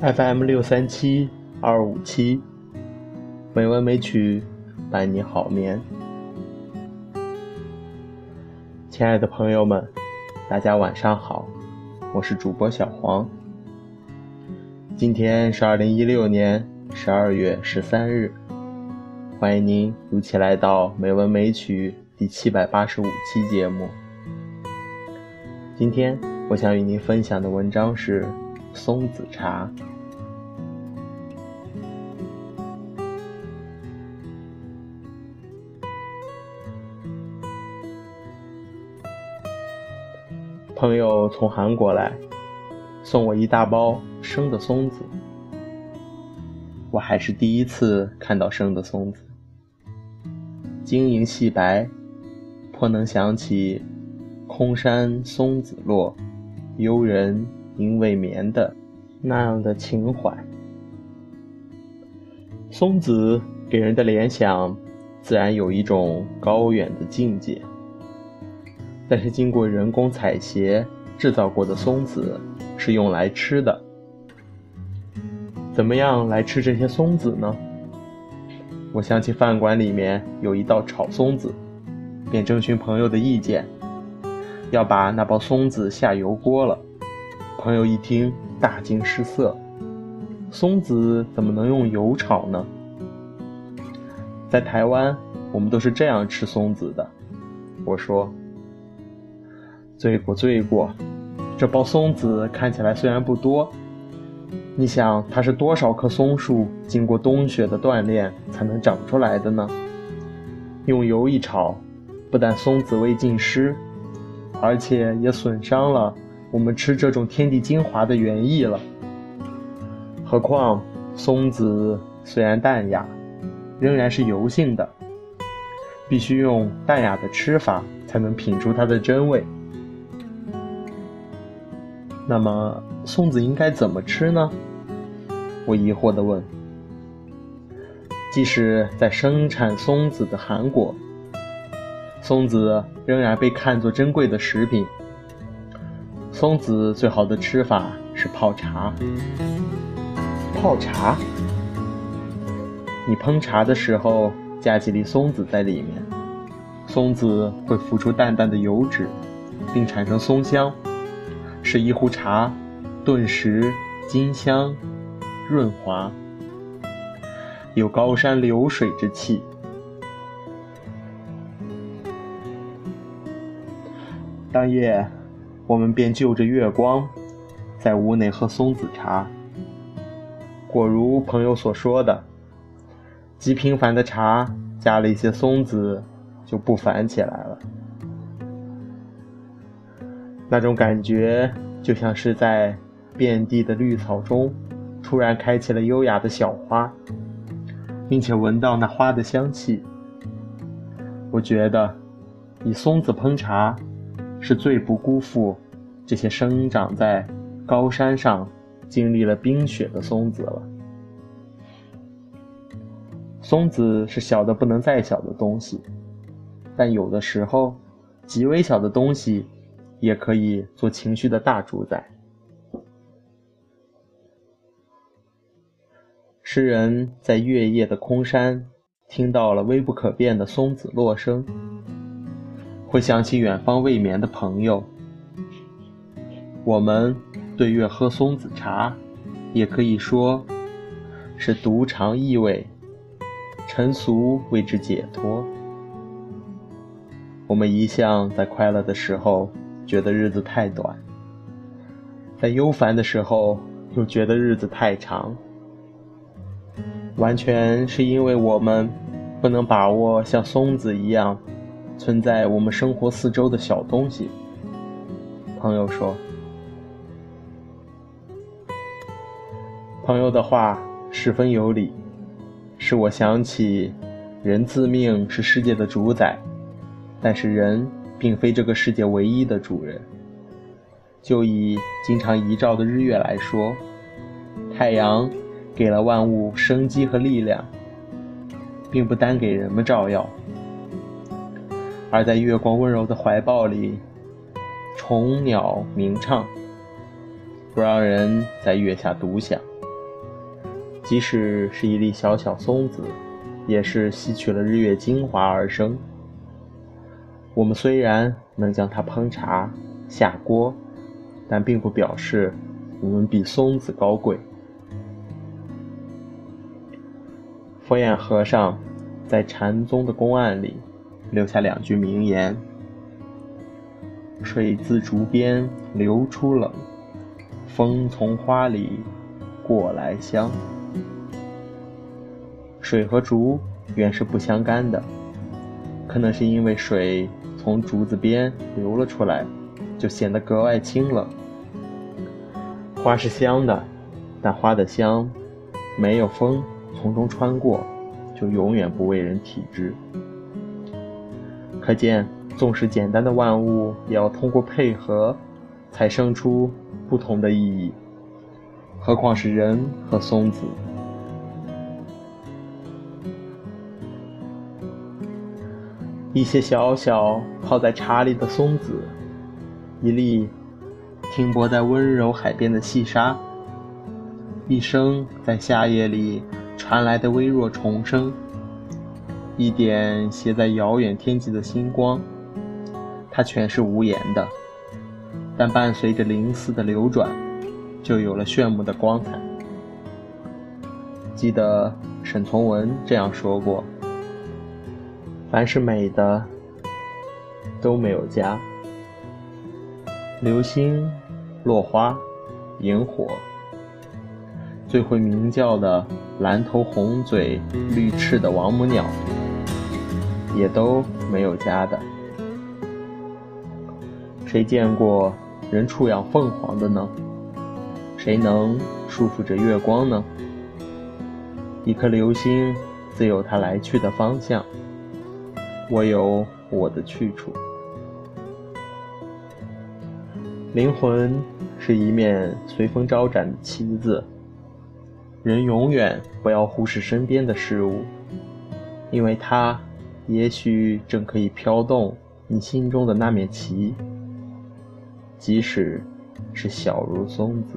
FM 六三七二五七，美文美曲伴你好眠。亲爱的朋友们，大家晚上好，我是主播小黄。今天是二零一六年十二月十三日，欢迎您如期来到美文美曲第七百八十五期节目。今天我想与您分享的文章是松子茶。朋友从韩国来，送我一大包生的松子。我还是第一次看到生的松子，晶莹细白，颇能想起“空山松子落，幽人因未眠”的那样的情怀。松子给人的联想，自然有一种高远的境界。但是经过人工采撷制造过的松子是用来吃的，怎么样来吃这些松子呢？我想起饭馆里面有一道炒松子，便征询朋友的意见，要把那包松子下油锅了。朋友一听大惊失色，松子怎么能用油炒呢？在台湾，我们都是这样吃松子的。我说。罪过罪过，这包松子看起来虽然不多，你想它是多少棵松树经过冬雪的锻炼才能长出来的呢？用油一炒，不但松子味尽失，而且也损伤了我们吃这种天地精华的原意了。何况松子虽然淡雅，仍然是油性的，必须用淡雅的吃法才能品出它的真味。那么松子应该怎么吃呢？我疑惑地问。即使在生产松子的韩国，松子仍然被看作珍贵的食品。松子最好的吃法是泡茶。泡茶？你烹茶的时候加几粒松子在里面，松子会浮出淡淡的油脂，并产生松香。使一壶茶顿时金香润滑，有高山流水之气。当夜，我们便就着月光，在屋内喝松子茶。果如朋友所说的，极平凡的茶，加了一些松子，就不凡起来了。那种感觉就像是在遍地的绿草中，突然开起了优雅的小花，并且闻到那花的香气。我觉得，以松子烹茶，是最不辜负这些生长在高山上、经历了冰雪的松子了。松子是小的不能再小的东西，但有的时候，极微小的东西。也可以做情绪的大主宰。诗人在月夜的空山听到了微不可辨的松子落声，会想起远方未眠的朋友。我们对月喝松子茶，也可以说是独尝意味，尘俗为之解脱。我们一向在快乐的时候。觉得日子太短，在忧烦的时候又觉得日子太长，完全是因为我们不能把握像松子一样存在我们生活四周的小东西。朋友说，朋友的话十分有理，使我想起，人自命是世界的主宰，但是人。并非这个世界唯一的主人。就以经常遗照的日月来说，太阳给了万物生机和力量，并不单给人们照耀。而在月光温柔的怀抱里，虫鸟鸣唱，不让人在月下独享。即使是一粒小小松子，也是吸取了日月精华而生。我们虽然能将它烹茶下锅，但并不表示我们比松子高贵。佛眼和尚在禅宗的公案里留下两句名言：“水自竹边流出冷，风从花里过来香。”水和竹原是不相干的，可能是因为水从竹子边流了出来，就显得格外清冷。花是香的，但花的香没有风。从中穿过，就永远不为人体知。可见，纵使简单的万物，也要通过配合，才生出不同的意义。何况是人和松子？一些小小泡在茶里的松子，一粒停泊在温柔海边的细沙，一声在夏夜里。传来的微弱虫声，一点携在遥远天际的星光，它全是无言的，但伴随着灵丝的流转，就有了炫目的光彩。记得沈从文这样说过：“凡是美的，都没有家。流星、落花、萤火。”最会鸣叫的蓝头红嘴绿翅的王母鸟，也都没有家的。谁见过人畜养凤凰的呢？谁能束缚着月光呢？一颗流星自有它来去的方向，我有我的去处。灵魂是一面随风招展的旗子。人永远不要忽视身边的事物，因为它也许正可以飘动你心中的那面旗，即使是小如松子。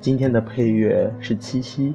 今天的配乐是七夕，